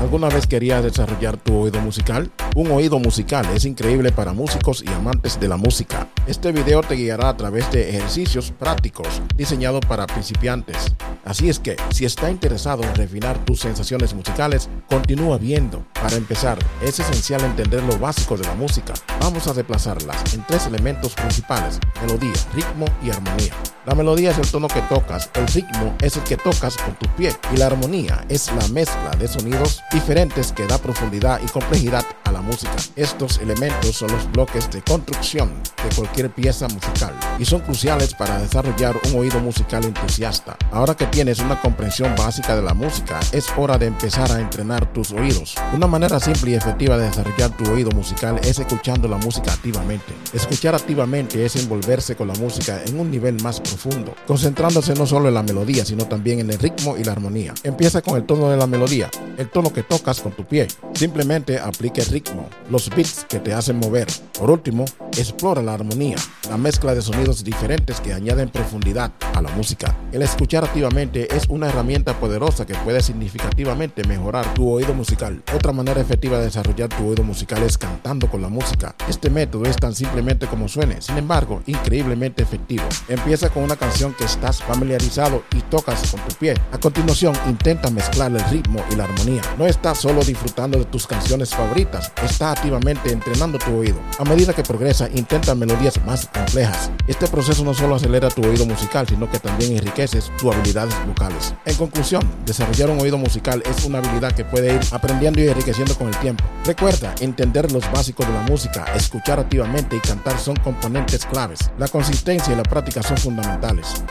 ¿Alguna vez querías desarrollar tu oído musical? Un oído musical es increíble para músicos y amantes de la música. Este video te guiará a través de ejercicios prácticos diseñados para principiantes. Así es que, si está interesado en refinar tus sensaciones musicales, continúa viendo. Para empezar, es esencial entender lo básico de la música. Vamos a desplazarlas en tres elementos principales, melodía, ritmo y armonía. La melodía es el tono que tocas, el ritmo es el que tocas con tu pie y la armonía es la mezcla de sonidos diferentes que da profundidad y complejidad a la música. Estos elementos son los bloques de construcción de cualquier pieza musical y son cruciales para desarrollar un oído musical entusiasta. Ahora que tienes una comprensión básica de la música, es hora de empezar a entrenar tus oídos. Una manera simple y efectiva de desarrollar tu oído musical es escuchando la música activamente. Escuchar activamente es envolverse con la música en un nivel más profundo concentrándose no solo en la melodía, sino también en el ritmo y la armonía. Empieza con el tono de la melodía, el tono que tocas con tu pie. Simplemente aplique el ritmo, los beats que te hacen mover. Por último, explora la armonía, la mezcla de sonidos diferentes que añaden profundidad a la música. El escuchar activamente es una herramienta poderosa que puede significativamente mejorar tu oído musical. Otra manera efectiva de desarrollar tu oído musical es cantando con la música. Este método es tan simplemente como suene, sin embargo, increíblemente efectivo. Empieza con una canción que estás familiarizado y tocas con tu pie. A continuación, intenta mezclar el ritmo y la armonía. No estás solo disfrutando de tus canciones favoritas, está activamente entrenando tu oído. A medida que progresa, intenta melodías más complejas. Este proceso no solo acelera tu oído musical, sino que también enriquece tus habilidades vocales. En conclusión, desarrollar un oído musical es una habilidad que puede ir aprendiendo y enriqueciendo con el tiempo. Recuerda, entender los básicos de la música, escuchar activamente y cantar son componentes claves. La consistencia y la práctica son fundamentales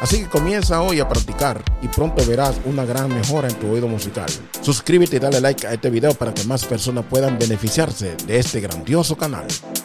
Así que comienza hoy a practicar y pronto verás una gran mejora en tu oído musical. Y dale like a este video para que más personas puedan beneficiarse de este grandioso canal.